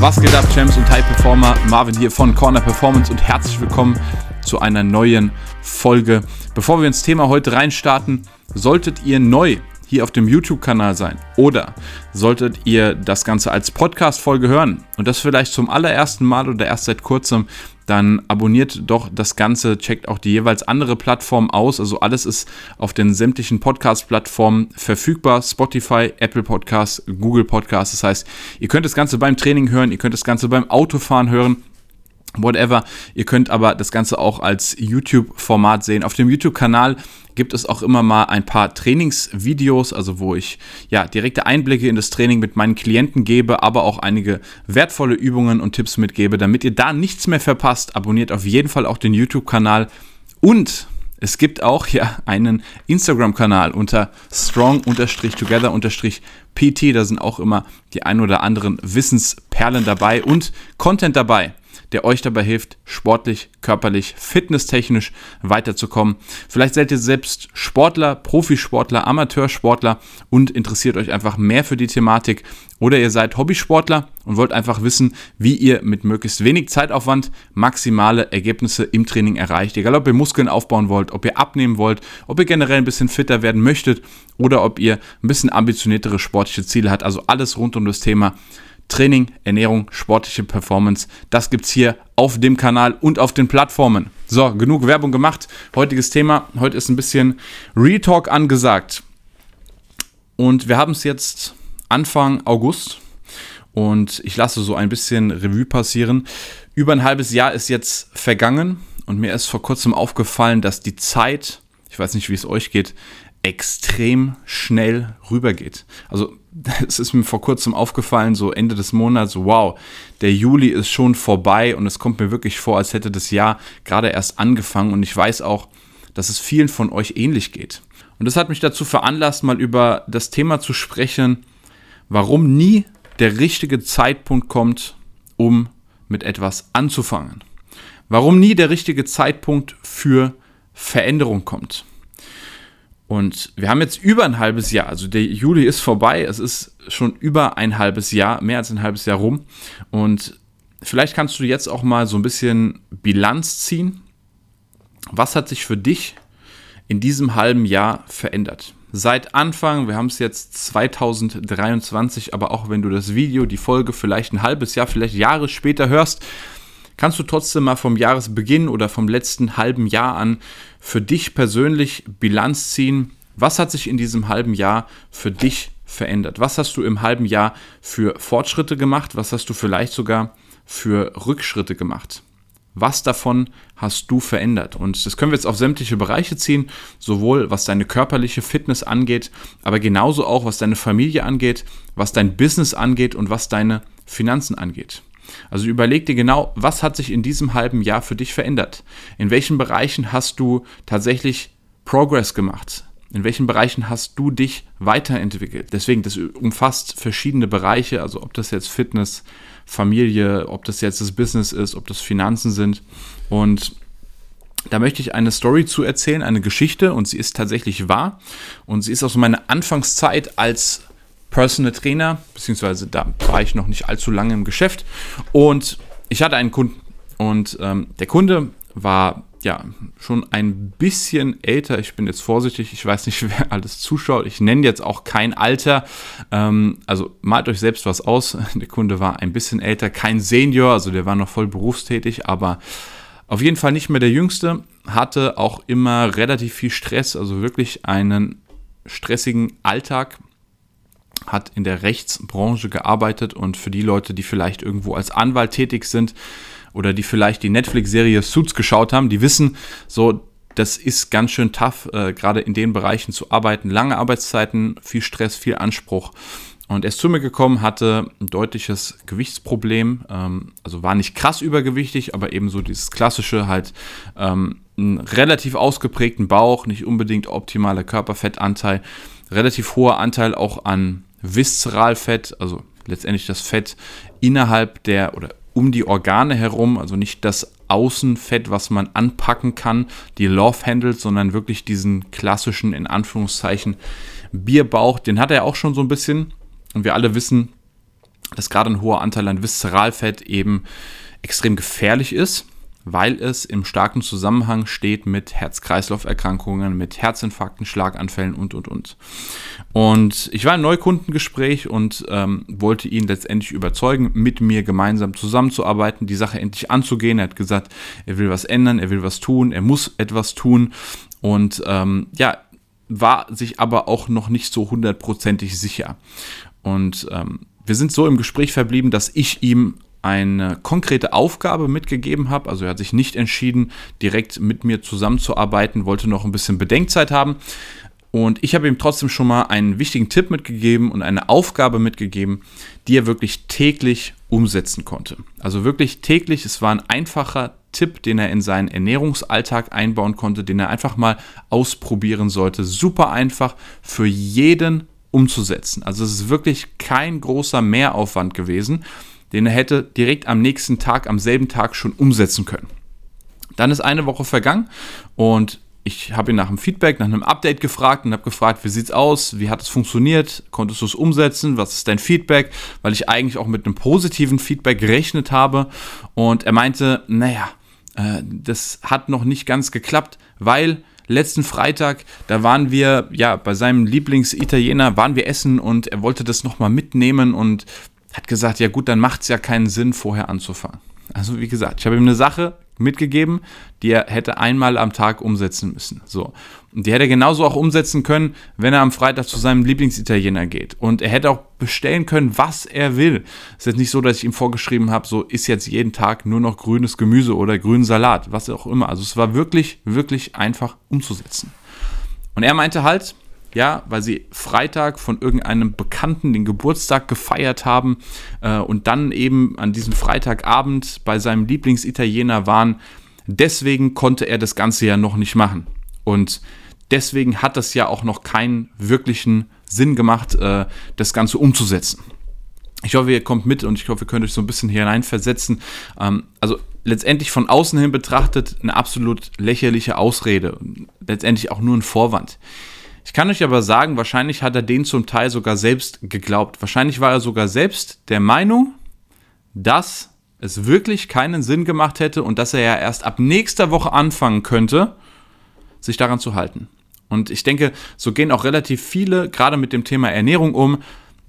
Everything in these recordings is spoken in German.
Was geht ab, Champs und High Performer? Marvin hier von Corner Performance und herzlich willkommen zu einer neuen Folge. Bevor wir ins Thema heute reinstarten, solltet ihr neu hier auf dem YouTube-Kanal sein oder solltet ihr das Ganze als Podcast-Folge hören und das vielleicht zum allerersten Mal oder erst seit kurzem, dann abonniert doch das Ganze, checkt auch die jeweils andere Plattform aus. Also alles ist auf den sämtlichen Podcast-Plattformen verfügbar. Spotify, Apple Podcasts, Google Podcasts. Das heißt, ihr könnt das Ganze beim Training hören, ihr könnt das Ganze beim Autofahren hören whatever. Ihr könnt aber das Ganze auch als YouTube-Format sehen. Auf dem YouTube-Kanal gibt es auch immer mal ein paar Trainingsvideos, also wo ich ja direkte Einblicke in das Training mit meinen Klienten gebe, aber auch einige wertvolle Übungen und Tipps mitgebe. Damit ihr da nichts mehr verpasst, abonniert auf jeden Fall auch den YouTube-Kanal und es gibt auch ja einen Instagram-Kanal unter strong-together-pt. Da sind auch immer die ein oder anderen Wissensperlen dabei und Content dabei der euch dabei hilft, sportlich, körperlich, fitnesstechnisch weiterzukommen. Vielleicht seid ihr selbst Sportler, Profisportler, Amateursportler und interessiert euch einfach mehr für die Thematik oder ihr seid Hobbysportler und wollt einfach wissen, wie ihr mit möglichst wenig Zeitaufwand maximale Ergebnisse im Training erreicht. Egal, ob ihr Muskeln aufbauen wollt, ob ihr abnehmen wollt, ob ihr generell ein bisschen fitter werden möchtet oder ob ihr ein bisschen ambitioniertere sportliche Ziele habt. Also alles rund um das Thema Training, Ernährung, sportliche Performance. Das gibt es hier auf dem Kanal und auf den Plattformen. So, genug Werbung gemacht. Heutiges Thema. Heute ist ein bisschen Retalk angesagt. Und wir haben es jetzt Anfang August. Und ich lasse so ein bisschen Revue passieren. Über ein halbes Jahr ist jetzt vergangen. Und mir ist vor kurzem aufgefallen, dass die Zeit, ich weiß nicht, wie es euch geht, extrem schnell rübergeht. Also es ist mir vor kurzem aufgefallen, so Ende des Monats, wow, der Juli ist schon vorbei und es kommt mir wirklich vor, als hätte das Jahr gerade erst angefangen und ich weiß auch, dass es vielen von euch ähnlich geht. Und das hat mich dazu veranlasst, mal über das Thema zu sprechen, warum nie der richtige Zeitpunkt kommt, um mit etwas anzufangen. Warum nie der richtige Zeitpunkt für Veränderung kommt. Und wir haben jetzt über ein halbes Jahr, also der Juli ist vorbei, es ist schon über ein halbes Jahr, mehr als ein halbes Jahr rum. Und vielleicht kannst du jetzt auch mal so ein bisschen Bilanz ziehen. Was hat sich für dich in diesem halben Jahr verändert? Seit Anfang, wir haben es jetzt 2023, aber auch wenn du das Video, die Folge vielleicht ein halbes Jahr, vielleicht Jahre später hörst, kannst du trotzdem mal vom Jahresbeginn oder vom letzten halben Jahr an für dich persönlich Bilanz ziehen. Was hat sich in diesem halben Jahr für dich verändert? Was hast du im halben Jahr für Fortschritte gemacht? Was hast du vielleicht sogar für Rückschritte gemacht? Was davon hast du verändert? Und das können wir jetzt auf sämtliche Bereiche ziehen, sowohl was deine körperliche Fitness angeht, aber genauso auch was deine Familie angeht, was dein Business angeht und was deine Finanzen angeht. Also überleg dir genau, was hat sich in diesem halben Jahr für dich verändert? In welchen Bereichen hast du tatsächlich Progress gemacht? In welchen Bereichen hast du dich weiterentwickelt? Deswegen, das umfasst verschiedene Bereiche, also ob das jetzt Fitness, Familie, ob das jetzt das Business ist, ob das Finanzen sind. Und da möchte ich eine Story zu erzählen, eine Geschichte und sie ist tatsächlich wahr. Und sie ist aus meiner Anfangszeit als Personal Trainer, beziehungsweise da war ich noch nicht allzu lange im Geschäft und ich hatte einen Kunden und ähm, der Kunde war ja schon ein bisschen älter. Ich bin jetzt vorsichtig, ich weiß nicht, wer alles zuschaut. Ich nenne jetzt auch kein Alter. Ähm, also malt euch selbst was aus. Der Kunde war ein bisschen älter, kein Senior, also der war noch voll berufstätig, aber auf jeden Fall nicht mehr der Jüngste. Hatte auch immer relativ viel Stress, also wirklich einen stressigen Alltag hat in der Rechtsbranche gearbeitet und für die Leute, die vielleicht irgendwo als Anwalt tätig sind oder die vielleicht die Netflix-Serie Suits geschaut haben, die wissen, so, das ist ganz schön tough, äh, gerade in den Bereichen zu arbeiten. Lange Arbeitszeiten, viel Stress, viel Anspruch. Und er ist zu mir gekommen, hatte ein deutliches Gewichtsproblem, ähm, also war nicht krass übergewichtig, aber eben so dieses klassische halt ähm, einen relativ ausgeprägten Bauch, nicht unbedingt optimaler Körperfettanteil, relativ hoher Anteil auch an Viszeralfett, also letztendlich das Fett innerhalb der oder um die Organe herum, also nicht das Außenfett, was man anpacken kann, die Love Handles, sondern wirklich diesen klassischen, in Anführungszeichen, Bierbauch, den hat er auch schon so ein bisschen. Und wir alle wissen, dass gerade ein hoher Anteil an Viszeralfett eben extrem gefährlich ist weil es im starken Zusammenhang steht mit Herz-Kreislauf-Erkrankungen, mit Herzinfarkten, Schlaganfällen und, und, und. Und ich war im Neukundengespräch und ähm, wollte ihn letztendlich überzeugen, mit mir gemeinsam zusammenzuarbeiten, die Sache endlich anzugehen. Er hat gesagt, er will was ändern, er will was tun, er muss etwas tun und ähm, ja, war sich aber auch noch nicht so hundertprozentig sicher. Und ähm, wir sind so im Gespräch verblieben, dass ich ihm eine konkrete Aufgabe mitgegeben habe. Also er hat sich nicht entschieden, direkt mit mir zusammenzuarbeiten, wollte noch ein bisschen Bedenkzeit haben. Und ich habe ihm trotzdem schon mal einen wichtigen Tipp mitgegeben und eine Aufgabe mitgegeben, die er wirklich täglich umsetzen konnte. Also wirklich täglich, es war ein einfacher Tipp, den er in seinen Ernährungsalltag einbauen konnte, den er einfach mal ausprobieren sollte. Super einfach für jeden umzusetzen. Also es ist wirklich kein großer Mehraufwand gewesen den er hätte direkt am nächsten Tag, am selben Tag schon umsetzen können. Dann ist eine Woche vergangen und ich habe ihn nach einem Feedback, nach einem Update gefragt und habe gefragt, wie sieht's aus, wie hat es funktioniert, konntest du es umsetzen, was ist dein Feedback, weil ich eigentlich auch mit einem positiven Feedback gerechnet habe. Und er meinte, naja, äh, das hat noch nicht ganz geklappt, weil letzten Freitag, da waren wir ja bei seinem Lieblingsitaliener, waren wir essen und er wollte das nochmal mitnehmen und hat gesagt, ja gut, dann macht es ja keinen Sinn, vorher anzufangen. Also wie gesagt, ich habe ihm eine Sache mitgegeben, die er hätte einmal am Tag umsetzen müssen. So. Und die hätte er genauso auch umsetzen können, wenn er am Freitag zu seinem Lieblingsitaliener geht. Und er hätte auch bestellen können, was er will. Es ist jetzt nicht so, dass ich ihm vorgeschrieben habe, so ist jetzt jeden Tag nur noch grünes Gemüse oder grünen Salat, was auch immer. Also es war wirklich, wirklich einfach umzusetzen. Und er meinte halt, ja, weil sie Freitag von irgendeinem Bekannten den Geburtstag gefeiert haben äh, und dann eben an diesem Freitagabend bei seinem Lieblingsitaliener waren. Deswegen konnte er das Ganze ja noch nicht machen. Und deswegen hat das ja auch noch keinen wirklichen Sinn gemacht, äh, das Ganze umzusetzen. Ich hoffe, ihr kommt mit und ich hoffe, ihr könnt euch so ein bisschen hier hineinversetzen. Ähm, also letztendlich von außen hin betrachtet eine absolut lächerliche Ausrede. Letztendlich auch nur ein Vorwand. Ich kann euch aber sagen, wahrscheinlich hat er den zum Teil sogar selbst geglaubt. Wahrscheinlich war er sogar selbst der Meinung, dass es wirklich keinen Sinn gemacht hätte und dass er ja erst ab nächster Woche anfangen könnte, sich daran zu halten. Und ich denke, so gehen auch relativ viele gerade mit dem Thema Ernährung um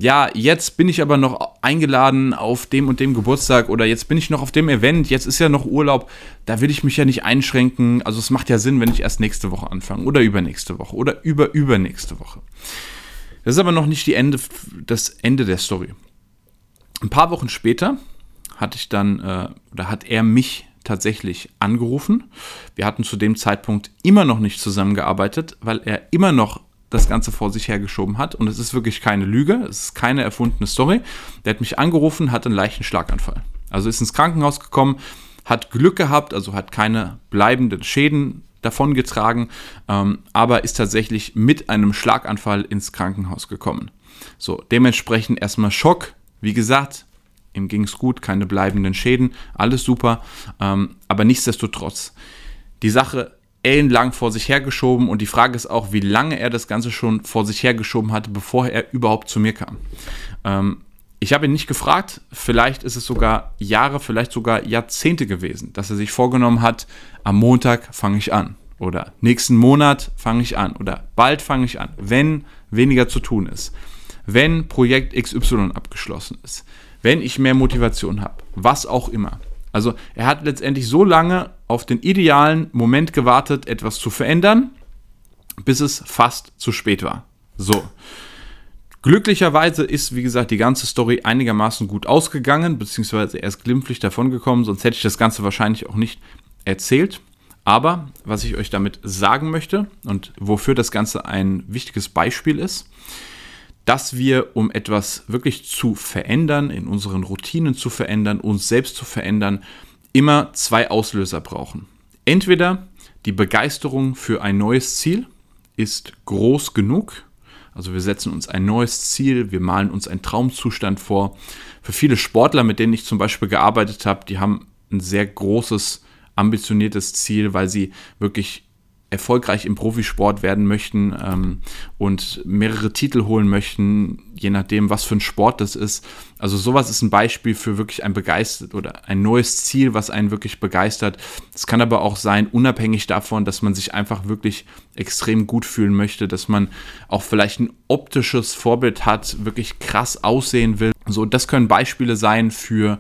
ja, jetzt bin ich aber noch eingeladen auf dem und dem Geburtstag oder jetzt bin ich noch auf dem Event, jetzt ist ja noch Urlaub, da will ich mich ja nicht einschränken. Also es macht ja Sinn, wenn ich erst nächste Woche anfange oder übernächste Woche oder über übernächste Woche. Das ist aber noch nicht die Ende, das Ende der Story. Ein paar Wochen später hatte ich dann, äh, oder hat er mich tatsächlich angerufen. Wir hatten zu dem Zeitpunkt immer noch nicht zusammengearbeitet, weil er immer noch das Ganze vor sich hergeschoben hat. Und es ist wirklich keine Lüge, es ist keine erfundene Story. Der hat mich angerufen, hat einen leichten Schlaganfall. Also ist ins Krankenhaus gekommen, hat Glück gehabt, also hat keine bleibenden Schäden davongetragen, ähm, aber ist tatsächlich mit einem Schlaganfall ins Krankenhaus gekommen. So, dementsprechend erstmal Schock. Wie gesagt, ihm ging es gut, keine bleibenden Schäden, alles super, ähm, aber nichtsdestotrotz. Die Sache ellenlang vor sich hergeschoben. Und die Frage ist auch, wie lange er das Ganze schon vor sich hergeschoben hatte, bevor er überhaupt zu mir kam. Ähm, ich habe ihn nicht gefragt, vielleicht ist es sogar Jahre, vielleicht sogar Jahrzehnte gewesen, dass er sich vorgenommen hat, am Montag fange ich an. Oder nächsten Monat fange ich an. Oder bald fange ich an, wenn weniger zu tun ist, wenn Projekt XY abgeschlossen ist, wenn ich mehr Motivation habe, was auch immer. Also er hat letztendlich so lange auf den idealen Moment gewartet, etwas zu verändern, bis es fast zu spät war. So. Glücklicherweise ist, wie gesagt, die ganze Story einigermaßen gut ausgegangen, beziehungsweise er ist glimpflich davongekommen, sonst hätte ich das Ganze wahrscheinlich auch nicht erzählt. Aber was ich euch damit sagen möchte und wofür das Ganze ein wichtiges Beispiel ist, dass wir, um etwas wirklich zu verändern, in unseren Routinen zu verändern, uns selbst zu verändern, immer zwei Auslöser brauchen. Entweder die Begeisterung für ein neues Ziel ist groß genug, also wir setzen uns ein neues Ziel, wir malen uns einen Traumzustand vor. Für viele Sportler, mit denen ich zum Beispiel gearbeitet habe, die haben ein sehr großes, ambitioniertes Ziel, weil sie wirklich erfolgreich im Profisport werden möchten ähm, und mehrere Titel holen möchten, je nachdem, was für ein Sport das ist. Also sowas ist ein Beispiel für wirklich ein begeistert oder ein neues Ziel, was einen wirklich begeistert. Es kann aber auch sein, unabhängig davon, dass man sich einfach wirklich extrem gut fühlen möchte, dass man auch vielleicht ein optisches Vorbild hat, wirklich krass aussehen will. So, das können Beispiele sein für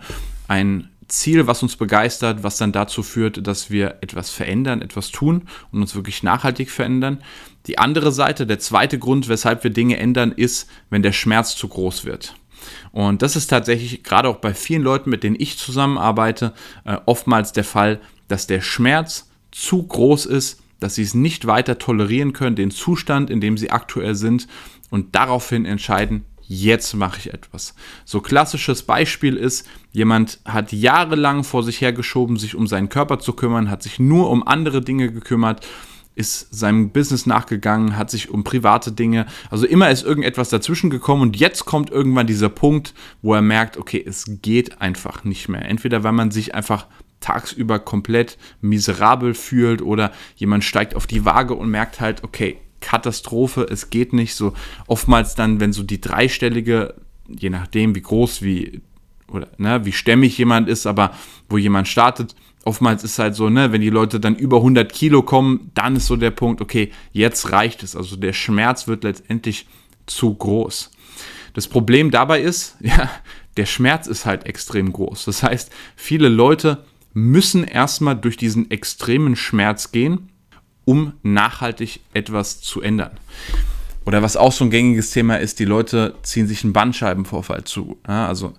ein Ziel, was uns begeistert, was dann dazu führt, dass wir etwas verändern, etwas tun und uns wirklich nachhaltig verändern. Die andere Seite, der zweite Grund, weshalb wir Dinge ändern, ist, wenn der Schmerz zu groß wird. Und das ist tatsächlich gerade auch bei vielen Leuten, mit denen ich zusammenarbeite, äh, oftmals der Fall, dass der Schmerz zu groß ist, dass sie es nicht weiter tolerieren können, den Zustand, in dem sie aktuell sind und daraufhin entscheiden, jetzt mache ich etwas. So klassisches Beispiel ist, jemand hat jahrelang vor sich hergeschoben, sich um seinen Körper zu kümmern, hat sich nur um andere Dinge gekümmert, ist seinem Business nachgegangen, hat sich um private Dinge, also immer ist irgendetwas dazwischen gekommen und jetzt kommt irgendwann dieser Punkt, wo er merkt, okay, es geht einfach nicht mehr. Entweder weil man sich einfach tagsüber komplett miserabel fühlt oder jemand steigt auf die Waage und merkt halt, okay, Katastrophe, es geht nicht. So oftmals dann, wenn so die dreistellige, je nachdem wie groß, wie oder ne, wie stämmig jemand ist, aber wo jemand startet, oftmals ist halt so, ne, wenn die Leute dann über 100 Kilo kommen, dann ist so der Punkt, okay, jetzt reicht es. Also der Schmerz wird letztendlich zu groß. Das Problem dabei ist, ja, der Schmerz ist halt extrem groß. Das heißt, viele Leute müssen erstmal durch diesen extremen Schmerz gehen, um nachhaltig etwas zu ändern. Oder was auch so ein gängiges Thema ist, die Leute ziehen sich einen Bandscheibenvorfall zu. Ja, also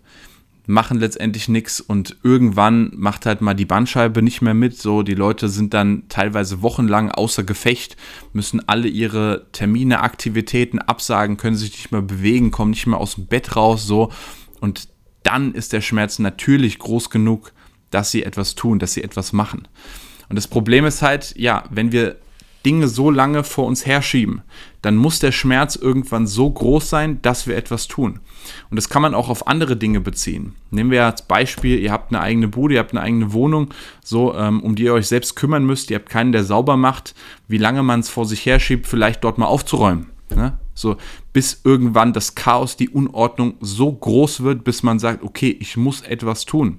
machen letztendlich nichts und irgendwann macht halt mal die Bandscheibe nicht mehr mit. So, die Leute sind dann teilweise wochenlang außer Gefecht, müssen alle ihre Termine, Aktivitäten absagen, können sich nicht mehr bewegen, kommen nicht mehr aus dem Bett raus, so. Und dann ist der Schmerz natürlich groß genug, dass sie etwas tun, dass sie etwas machen. Und das Problem ist halt, ja, wenn wir Dinge so lange vor uns herschieben, dann muss der Schmerz irgendwann so groß sein, dass wir etwas tun. Und das kann man auch auf andere Dinge beziehen. Nehmen wir als Beispiel, ihr habt eine eigene Bude, ihr habt eine eigene Wohnung, so ähm, um die ihr euch selbst kümmern müsst, ihr habt keinen, der sauber macht, wie lange man es vor sich herschiebt, vielleicht dort mal aufzuräumen. Ne? So, bis irgendwann das Chaos, die Unordnung so groß wird, bis man sagt, okay, ich muss etwas tun.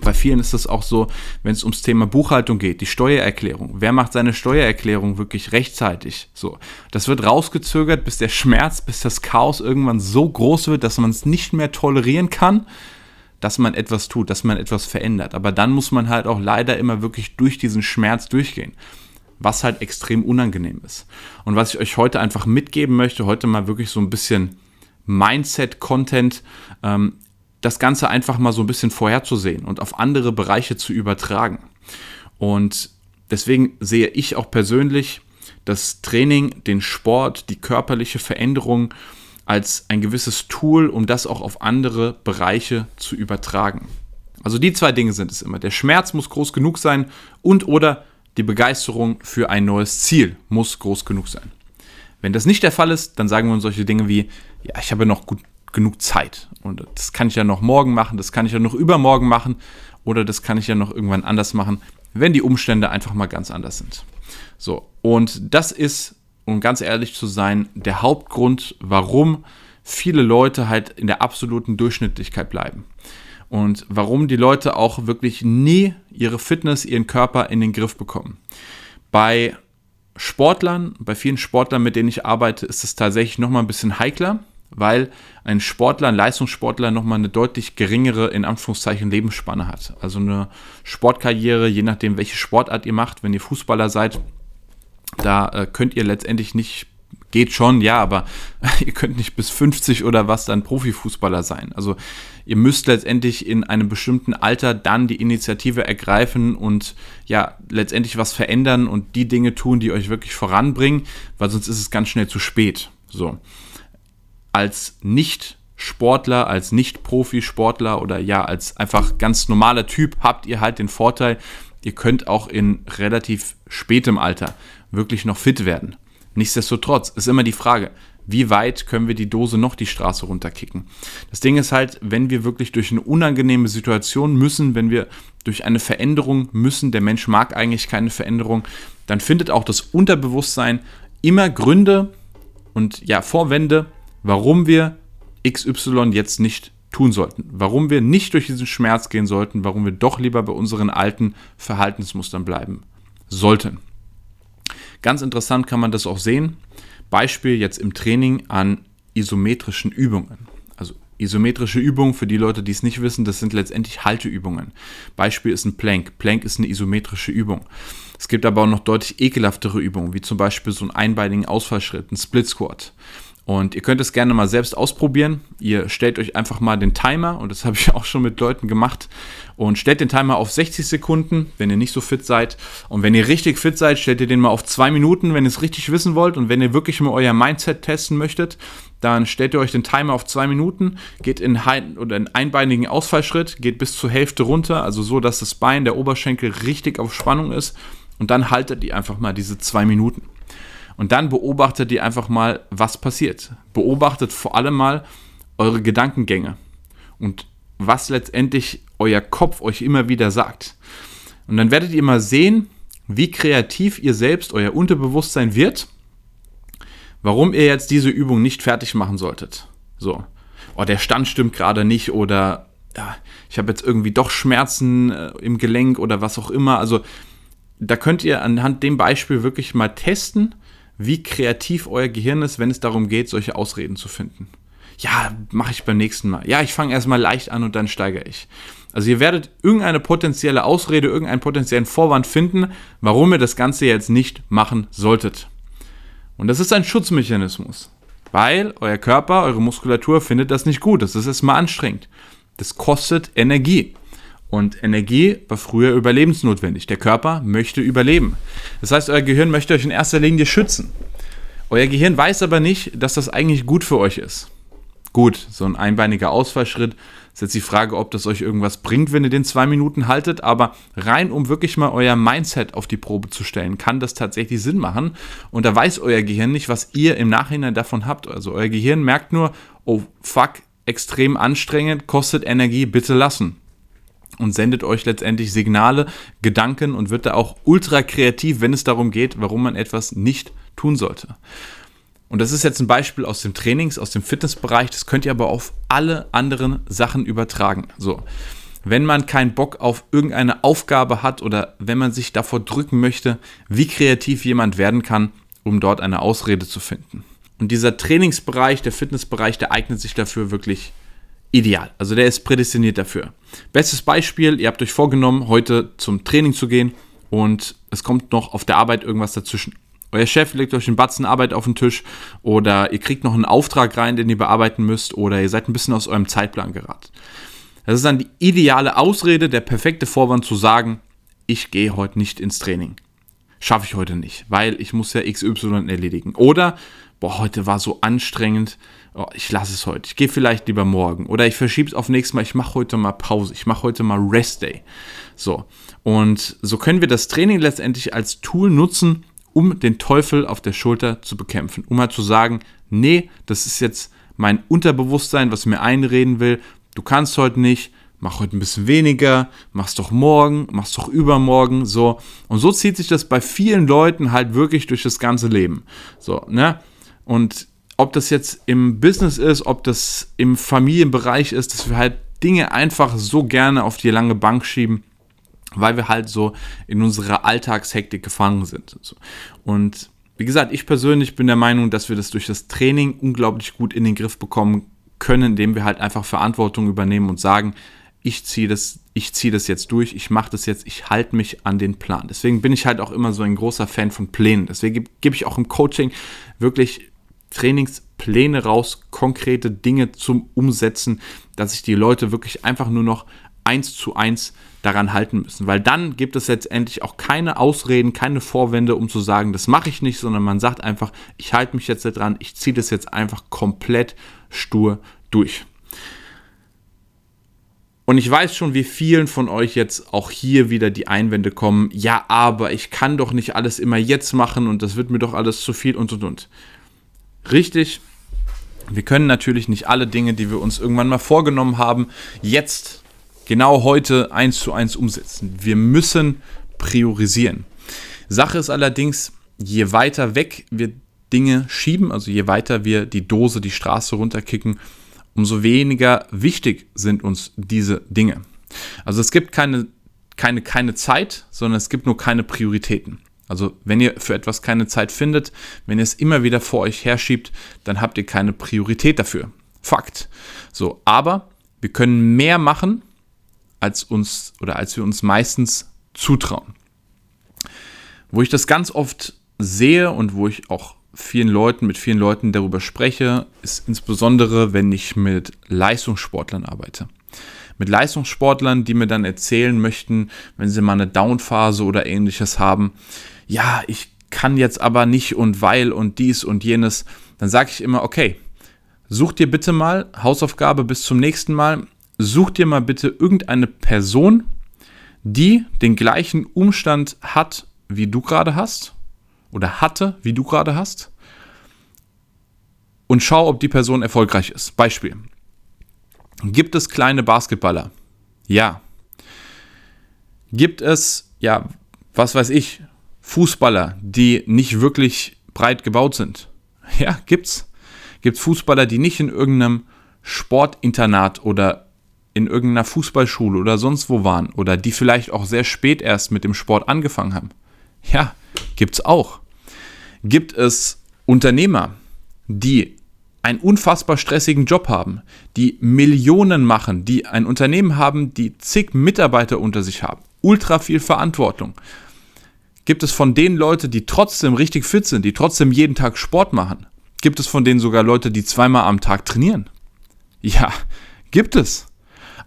Bei vielen ist es auch so, wenn es ums Thema Buchhaltung geht, die Steuererklärung. Wer macht seine Steuererklärung wirklich rechtzeitig? So, das wird rausgezögert, bis der Schmerz, bis das Chaos irgendwann so groß wird, dass man es nicht mehr tolerieren kann, dass man etwas tut, dass man etwas verändert. Aber dann muss man halt auch leider immer wirklich durch diesen Schmerz durchgehen, was halt extrem unangenehm ist. Und was ich euch heute einfach mitgeben möchte, heute mal wirklich so ein bisschen Mindset-Content. Ähm, das Ganze einfach mal so ein bisschen vorherzusehen und auf andere Bereiche zu übertragen. Und deswegen sehe ich auch persönlich das Training, den Sport, die körperliche Veränderung als ein gewisses Tool, um das auch auf andere Bereiche zu übertragen. Also die zwei Dinge sind es immer. Der Schmerz muss groß genug sein und oder die Begeisterung für ein neues Ziel muss groß genug sein. Wenn das nicht der Fall ist, dann sagen wir uns solche Dinge wie, ja, ich habe noch gut genug Zeit. Und das kann ich ja noch morgen machen, das kann ich ja noch übermorgen machen oder das kann ich ja noch irgendwann anders machen, wenn die Umstände einfach mal ganz anders sind. So, und das ist, um ganz ehrlich zu sein, der Hauptgrund, warum viele Leute halt in der absoluten Durchschnittlichkeit bleiben. Und warum die Leute auch wirklich nie ihre Fitness, ihren Körper in den Griff bekommen. Bei Sportlern, bei vielen Sportlern, mit denen ich arbeite, ist es tatsächlich nochmal ein bisschen heikler weil ein Sportler, ein Leistungssportler nochmal eine deutlich geringere, in Anführungszeichen, Lebensspanne hat. Also eine Sportkarriere, je nachdem, welche Sportart ihr macht, wenn ihr Fußballer seid, da äh, könnt ihr letztendlich nicht, geht schon, ja, aber ihr könnt nicht bis 50 oder was dann Profifußballer sein. Also ihr müsst letztendlich in einem bestimmten Alter dann die Initiative ergreifen und ja, letztendlich was verändern und die Dinge tun, die euch wirklich voranbringen, weil sonst ist es ganz schnell zu spät. So als Nicht-Sportler, als Nicht-Profisportler oder ja, als einfach ganz normaler Typ habt ihr halt den Vorteil, ihr könnt auch in relativ spätem Alter wirklich noch fit werden. Nichtsdestotrotz ist immer die Frage, wie weit können wir die Dose noch die Straße runterkicken. Das Ding ist halt, wenn wir wirklich durch eine unangenehme Situation müssen, wenn wir durch eine Veränderung müssen, der Mensch mag eigentlich keine Veränderung, dann findet auch das Unterbewusstsein immer Gründe und ja, Vorwände, warum wir XY jetzt nicht tun sollten, warum wir nicht durch diesen Schmerz gehen sollten, warum wir doch lieber bei unseren alten Verhaltensmustern bleiben sollten. Ganz interessant kann man das auch sehen. Beispiel jetzt im Training an isometrischen Übungen. Also isometrische Übungen, für die Leute, die es nicht wissen, das sind letztendlich Halteübungen. Beispiel ist ein Plank. Plank ist eine isometrische Übung. Es gibt aber auch noch deutlich ekelhaftere Übungen, wie zum Beispiel so einen einbeinigen Ausfallschritt, ein Split Squat. Und ihr könnt es gerne mal selbst ausprobieren. Ihr stellt euch einfach mal den Timer, und das habe ich auch schon mit Leuten gemacht, und stellt den Timer auf 60 Sekunden, wenn ihr nicht so fit seid. Und wenn ihr richtig fit seid, stellt ihr den mal auf 2 Minuten, wenn ihr es richtig wissen wollt. Und wenn ihr wirklich mal euer Mindset testen möchtet, dann stellt ihr euch den Timer auf 2 Minuten, geht in, in einbeinigen Ausfallschritt, geht bis zur Hälfte runter, also so, dass das Bein, der Oberschenkel richtig auf Spannung ist. Und dann haltet ihr einfach mal diese 2 Minuten. Und dann beobachtet ihr einfach mal, was passiert. Beobachtet vor allem mal eure Gedankengänge und was letztendlich euer Kopf euch immer wieder sagt. Und dann werdet ihr mal sehen, wie kreativ ihr selbst, euer Unterbewusstsein wird, warum ihr jetzt diese Übung nicht fertig machen solltet. So, oh, der Stand stimmt gerade nicht oder ja, ich habe jetzt irgendwie doch Schmerzen äh, im Gelenk oder was auch immer. Also da könnt ihr anhand dem Beispiel wirklich mal testen, wie kreativ euer Gehirn ist, wenn es darum geht, solche Ausreden zu finden. Ja, mache ich beim nächsten Mal. Ja, ich fange erstmal leicht an und dann steigere ich. Also ihr werdet irgendeine potenzielle Ausrede, irgendeinen potenziellen Vorwand finden, warum ihr das Ganze jetzt nicht machen solltet. Und das ist ein Schutzmechanismus, weil euer Körper, eure Muskulatur findet das nicht gut. Das ist erstmal anstrengend. Das kostet Energie. Und Energie war früher überlebensnotwendig. Der Körper möchte überleben. Das heißt, euer Gehirn möchte euch in erster Linie schützen. Euer Gehirn weiß aber nicht, dass das eigentlich gut für euch ist. Gut, so ein einbeiniger Ausfallschritt ist jetzt die Frage, ob das euch irgendwas bringt, wenn ihr den zwei Minuten haltet, aber rein, um wirklich mal euer Mindset auf die Probe zu stellen, kann das tatsächlich Sinn machen. Und da weiß euer Gehirn nicht, was ihr im Nachhinein davon habt. Also euer Gehirn merkt nur, oh fuck, extrem anstrengend, kostet Energie, bitte lassen und sendet euch letztendlich Signale, Gedanken und wird da auch ultra kreativ, wenn es darum geht, warum man etwas nicht tun sollte. Und das ist jetzt ein Beispiel aus dem Trainings, aus dem Fitnessbereich, das könnt ihr aber auf alle anderen Sachen übertragen. So. Wenn man keinen Bock auf irgendeine Aufgabe hat oder wenn man sich davor drücken möchte, wie kreativ jemand werden kann, um dort eine Ausrede zu finden. Und dieser Trainingsbereich, der Fitnessbereich, der eignet sich dafür wirklich ideal. Also der ist prädestiniert dafür. Bestes Beispiel, ihr habt euch vorgenommen, heute zum Training zu gehen und es kommt noch auf der Arbeit irgendwas dazwischen. Euer Chef legt euch einen Batzen Arbeit auf den Tisch oder ihr kriegt noch einen Auftrag rein, den ihr bearbeiten müsst oder ihr seid ein bisschen aus eurem Zeitplan geraten. Das ist dann die ideale Ausrede, der perfekte Vorwand zu sagen, ich gehe heute nicht ins Training. Schaffe ich heute nicht, weil ich muss ja XY erledigen. Oder, boah, heute war so anstrengend, oh, ich lasse es heute, ich gehe vielleicht lieber morgen. Oder ich verschiebe es auf nächstes Mal, ich mache heute mal Pause, ich mache heute mal Rest Day. So, und so können wir das Training letztendlich als Tool nutzen, um den Teufel auf der Schulter zu bekämpfen, um halt zu sagen, nee, das ist jetzt mein Unterbewusstsein, was mir einreden will, du kannst heute nicht, mach heute ein bisschen weniger, mach's doch morgen, mach's doch übermorgen, so. Und so zieht sich das bei vielen Leuten halt wirklich durch das ganze Leben. So, ne? Und ob das jetzt im Business ist, ob das im Familienbereich ist, dass wir halt Dinge einfach so gerne auf die lange Bank schieben, weil wir halt so in unserer Alltagshektik gefangen sind. Und wie gesagt, ich persönlich bin der Meinung, dass wir das durch das Training unglaublich gut in den Griff bekommen können, indem wir halt einfach Verantwortung übernehmen und sagen, ich ziehe das, ich ziehe das jetzt durch, ich mache das jetzt, ich halte mich an den Plan. Deswegen bin ich halt auch immer so ein großer Fan von Plänen. Deswegen gebe ich auch im Coaching wirklich Trainingspläne raus, konkrete Dinge zum Umsetzen, dass sich die Leute wirklich einfach nur noch eins zu eins daran halten müssen. Weil dann gibt es letztendlich auch keine Ausreden, keine Vorwände, um zu sagen, das mache ich nicht, sondern man sagt einfach, ich halte mich jetzt dran, ich ziehe das jetzt einfach komplett stur durch. Und ich weiß schon, wie vielen von euch jetzt auch hier wieder die Einwände kommen, ja, aber ich kann doch nicht alles immer jetzt machen und das wird mir doch alles zu viel und und und. Richtig, Wir können natürlich nicht alle Dinge, die wir uns irgendwann mal vorgenommen haben, jetzt genau heute eins zu eins umsetzen. Wir müssen priorisieren. Sache ist allerdings, je weiter weg wir Dinge schieben, also je weiter wir die Dose die Straße runterkicken, umso weniger wichtig sind uns diese Dinge. Also es gibt keine, keine, keine Zeit, sondern es gibt nur keine Prioritäten. Also wenn ihr für etwas keine Zeit findet, wenn ihr es immer wieder vor euch herschiebt, dann habt ihr keine Priorität dafür. Fakt. So, aber wir können mehr machen, als uns oder als wir uns meistens zutrauen. Wo ich das ganz oft sehe und wo ich auch vielen Leuten, mit vielen Leuten darüber spreche, ist insbesondere, wenn ich mit Leistungssportlern arbeite. Mit Leistungssportlern, die mir dann erzählen möchten, wenn sie mal eine Downphase oder ähnliches haben, ja, ich kann jetzt aber nicht und weil und dies und jenes, dann sage ich immer, okay, such dir bitte mal, Hausaufgabe bis zum nächsten Mal, such dir mal bitte irgendeine Person, die den gleichen Umstand hat, wie du gerade hast oder hatte, wie du gerade hast und schau, ob die Person erfolgreich ist. Beispiel. Gibt es kleine Basketballer? Ja. Gibt es, ja, was weiß ich, Fußballer, die nicht wirklich breit gebaut sind. Ja, gibt's. Gibt Fußballer, die nicht in irgendeinem Sportinternat oder in irgendeiner Fußballschule oder sonst wo waren oder die vielleicht auch sehr spät erst mit dem Sport angefangen haben. Ja, gibt's auch. Gibt es Unternehmer, die einen unfassbar stressigen Job haben, die Millionen machen, die ein Unternehmen haben, die zig Mitarbeiter unter sich haben, ultra viel Verantwortung, Gibt es von denen Leute, die trotzdem richtig fit sind, die trotzdem jeden Tag Sport machen? Gibt es von denen sogar Leute, die zweimal am Tag trainieren? Ja, gibt es.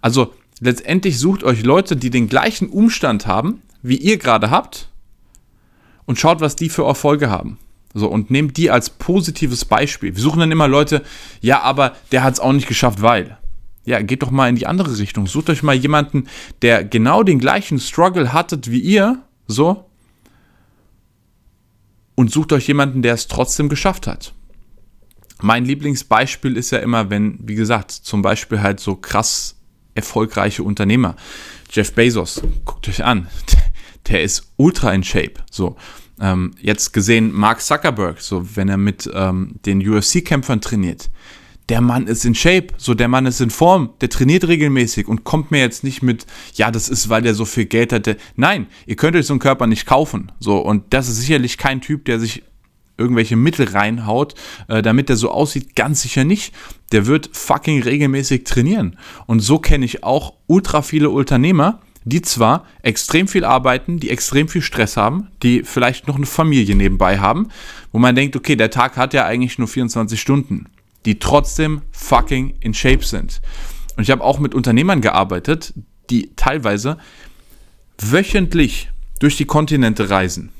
Also letztendlich sucht euch Leute, die den gleichen Umstand haben, wie ihr gerade habt, und schaut, was die für Erfolge haben. So, und nehmt die als positives Beispiel. Wir suchen dann immer Leute, ja, aber der hat es auch nicht geschafft, weil. Ja, geht doch mal in die andere Richtung. Sucht euch mal jemanden, der genau den gleichen Struggle hattet wie ihr, so, und sucht euch jemanden, der es trotzdem geschafft hat. Mein Lieblingsbeispiel ist ja immer, wenn, wie gesagt, zum Beispiel halt so krass erfolgreiche Unternehmer. Jeff Bezos, guckt euch an, der ist ultra in Shape. So, ähm, jetzt gesehen Mark Zuckerberg, so wenn er mit ähm, den UFC-Kämpfern trainiert, der Mann ist in Shape, so der Mann ist in Form, der trainiert regelmäßig und kommt mir jetzt nicht mit, ja, das ist, weil der so viel Geld hatte. Nein, ihr könnt euch so einen Körper nicht kaufen. So, und das ist sicherlich kein Typ, der sich irgendwelche Mittel reinhaut, äh, damit der so aussieht, ganz sicher nicht. Der wird fucking regelmäßig trainieren. Und so kenne ich auch ultra viele Unternehmer, die zwar extrem viel arbeiten, die extrem viel Stress haben, die vielleicht noch eine Familie nebenbei haben, wo man denkt, okay, der Tag hat ja eigentlich nur 24 Stunden die trotzdem fucking in Shape sind. Und ich habe auch mit Unternehmern gearbeitet, die teilweise wöchentlich durch die Kontinente reisen.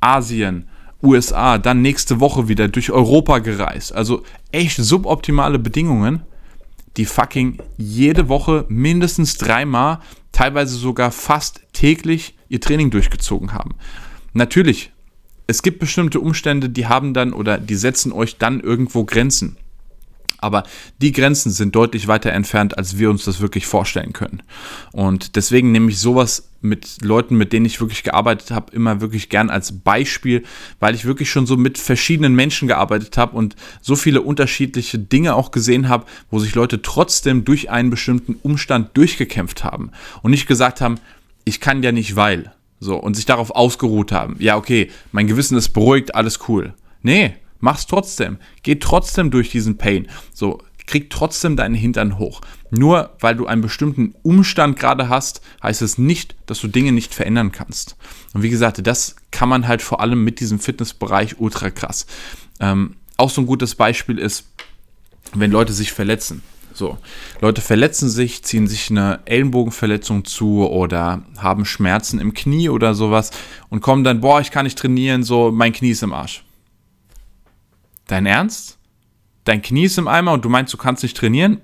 Asien, USA, dann nächste Woche wieder durch Europa gereist. Also echt suboptimale Bedingungen, die fucking jede Woche mindestens dreimal, teilweise sogar fast täglich ihr Training durchgezogen haben. Natürlich, es gibt bestimmte Umstände, die haben dann oder die setzen euch dann irgendwo Grenzen. Aber die Grenzen sind deutlich weiter entfernt, als wir uns das wirklich vorstellen können. Und deswegen nehme ich sowas mit Leuten, mit denen ich wirklich gearbeitet habe, immer wirklich gern als Beispiel, weil ich wirklich schon so mit verschiedenen Menschen gearbeitet habe und so viele unterschiedliche Dinge auch gesehen habe, wo sich Leute trotzdem durch einen bestimmten Umstand durchgekämpft haben und nicht gesagt haben, ich kann ja nicht, weil. So, und sich darauf ausgeruht haben. Ja, okay, mein Gewissen ist beruhigt, alles cool. Nee, Mach's trotzdem. Geh trotzdem durch diesen Pain. So, krieg trotzdem deinen Hintern hoch. Nur weil du einen bestimmten Umstand gerade hast, heißt es nicht, dass du Dinge nicht verändern kannst. Und wie gesagt, das kann man halt vor allem mit diesem Fitnessbereich ultra krass. Ähm, auch so ein gutes Beispiel ist, wenn Leute sich verletzen. So, Leute verletzen sich, ziehen sich eine Ellenbogenverletzung zu oder haben Schmerzen im Knie oder sowas und kommen dann, boah, ich kann nicht trainieren, so mein Knie ist im Arsch. Dein Ernst? Dein Knie ist im Eimer und du meinst, du kannst nicht trainieren?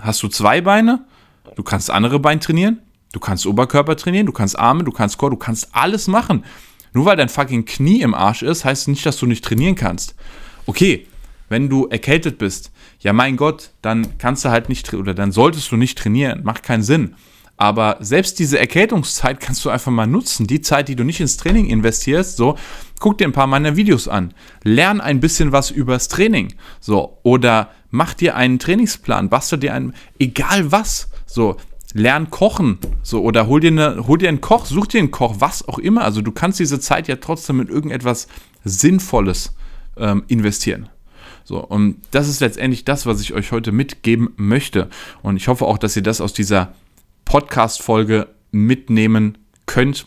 Hast du zwei Beine? Du kannst andere Beine trainieren? Du kannst Oberkörper trainieren, du kannst Arme, du kannst Chor, du kannst alles machen. Nur weil dein fucking Knie im Arsch ist, heißt nicht, dass du nicht trainieren kannst. Okay, wenn du erkältet bist, ja mein Gott, dann kannst du halt nicht oder dann solltest du nicht trainieren, macht keinen Sinn. Aber selbst diese Erkältungszeit kannst du einfach mal nutzen. Die Zeit, die du nicht ins Training investierst, so, guck dir ein paar meiner Videos an. Lern ein bisschen was übers Training. So, oder mach dir einen Trainingsplan, bastel dir einen, egal was. So, lern kochen. So, oder hol dir, eine, hol dir einen Koch, such dir einen Koch, was auch immer. Also du kannst diese Zeit ja trotzdem mit irgendetwas Sinnvolles ähm, investieren. So, und das ist letztendlich das, was ich euch heute mitgeben möchte. Und ich hoffe auch, dass ihr das aus dieser Podcast-Folge mitnehmen könnt.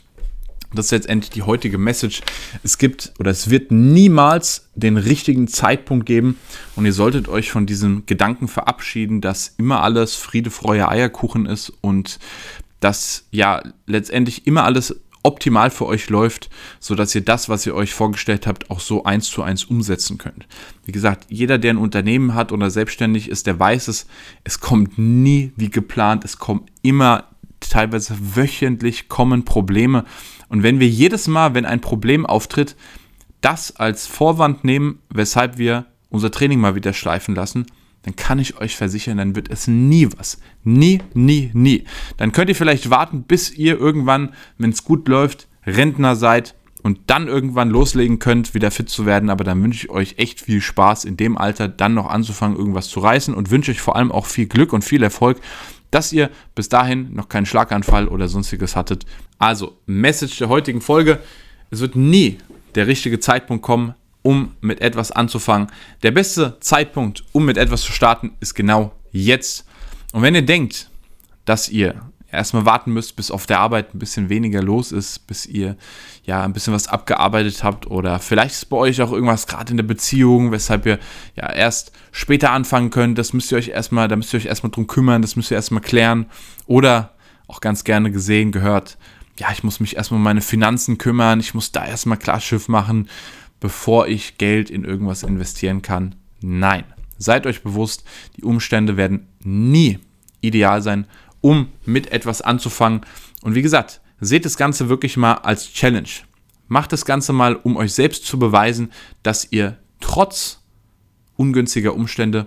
Das ist letztendlich die heutige Message. Es gibt oder es wird niemals den richtigen Zeitpunkt geben und ihr solltet euch von diesem Gedanken verabschieden, dass immer alles Friede, Freude, Eierkuchen ist und dass ja letztendlich immer alles optimal für euch läuft, sodass ihr das, was ihr euch vorgestellt habt, auch so eins zu eins umsetzen könnt. Wie gesagt, jeder, der ein Unternehmen hat oder selbstständig ist, der weiß es, es kommt nie wie geplant, es kommen immer teilweise wöchentlich kommen Probleme. Und wenn wir jedes Mal, wenn ein Problem auftritt, das als Vorwand nehmen, weshalb wir unser Training mal wieder schleifen lassen, dann kann ich euch versichern, dann wird es nie was. Nie, nie, nie. Dann könnt ihr vielleicht warten, bis ihr irgendwann, wenn es gut läuft, Rentner seid und dann irgendwann loslegen könnt, wieder fit zu werden. Aber dann wünsche ich euch echt viel Spaß in dem Alter, dann noch anzufangen, irgendwas zu reißen und wünsche euch vor allem auch viel Glück und viel Erfolg, dass ihr bis dahin noch keinen Schlaganfall oder sonstiges hattet. Also, Message der heutigen Folge. Es wird nie der richtige Zeitpunkt kommen, um mit etwas anzufangen. Der beste Zeitpunkt, um mit etwas zu starten, ist genau jetzt. Und wenn ihr denkt, dass ihr erstmal warten müsst, bis auf der Arbeit ein bisschen weniger los ist, bis ihr ja ein bisschen was abgearbeitet habt oder vielleicht ist bei euch auch irgendwas gerade in der Beziehung, weshalb ihr ja erst später anfangen könnt, das müsst ihr euch erstmal, da müsst ihr euch erstmal drum kümmern, das müsst ihr erstmal klären oder auch ganz gerne gesehen, gehört, ja, ich muss mich erstmal um meine Finanzen kümmern, ich muss da erstmal Klarschiff machen, bevor ich Geld in irgendwas investieren kann. Nein. Seid euch bewusst, die Umstände werden nie ideal sein, um mit etwas anzufangen. Und wie gesagt, seht das Ganze wirklich mal als Challenge. Macht das Ganze mal, um euch selbst zu beweisen, dass ihr trotz ungünstiger Umstände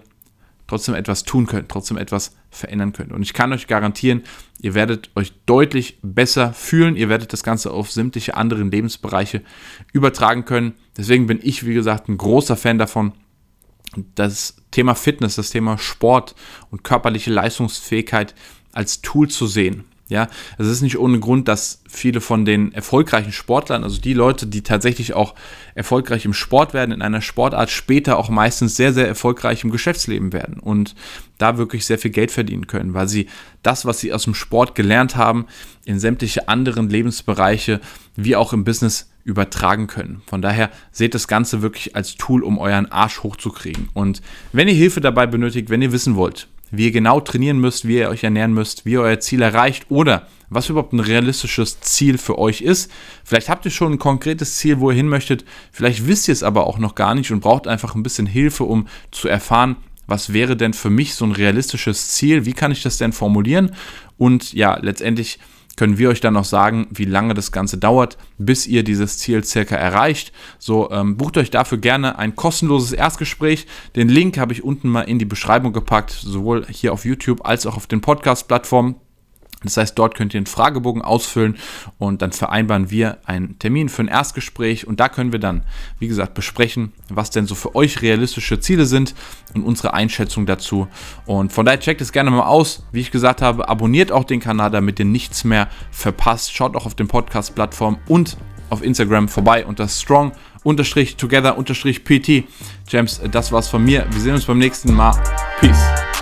trotzdem etwas tun könnt, trotzdem etwas verändern könnt. Und ich kann euch garantieren, ihr werdet euch deutlich besser fühlen, ihr werdet das Ganze auf sämtliche anderen Lebensbereiche übertragen können. Deswegen bin ich, wie gesagt, ein großer Fan davon, das Thema Fitness, das Thema Sport und körperliche Leistungsfähigkeit als Tool zu sehen. Ja, es ist nicht ohne Grund, dass viele von den erfolgreichen Sportlern, also die Leute, die tatsächlich auch erfolgreich im Sport werden, in einer Sportart später auch meistens sehr, sehr erfolgreich im Geschäftsleben werden und da wirklich sehr viel Geld verdienen können, weil sie das, was sie aus dem Sport gelernt haben, in sämtliche anderen Lebensbereiche wie auch im Business übertragen können. Von daher seht das Ganze wirklich als Tool, um euren Arsch hochzukriegen. Und wenn ihr Hilfe dabei benötigt, wenn ihr wissen wollt, wie ihr genau trainieren müsst, wie ihr euch ernähren müsst, wie ihr euer Ziel erreicht oder was überhaupt ein realistisches Ziel für euch ist. Vielleicht habt ihr schon ein konkretes Ziel, wo ihr hin möchtet, vielleicht wisst ihr es aber auch noch gar nicht und braucht einfach ein bisschen Hilfe, um zu erfahren, was wäre denn für mich so ein realistisches Ziel, wie kann ich das denn formulieren? Und ja, letztendlich können wir euch dann noch sagen, wie lange das Ganze dauert, bis ihr dieses Ziel circa erreicht. So, ähm, bucht euch dafür gerne ein kostenloses Erstgespräch. Den Link habe ich unten mal in die Beschreibung gepackt, sowohl hier auf YouTube als auch auf den Podcast-Plattformen. Das heißt, dort könnt ihr einen Fragebogen ausfüllen und dann vereinbaren wir einen Termin für ein Erstgespräch und da können wir dann, wie gesagt, besprechen, was denn so für euch realistische Ziele sind und unsere Einschätzung dazu. Und von daher checkt es gerne mal aus. Wie ich gesagt habe, abonniert auch den Kanal, damit ihr nichts mehr verpasst. Schaut auch auf den Podcast-Plattformen und auf Instagram vorbei unter strong together pt. James, das war's von mir. Wir sehen uns beim nächsten Mal. Peace.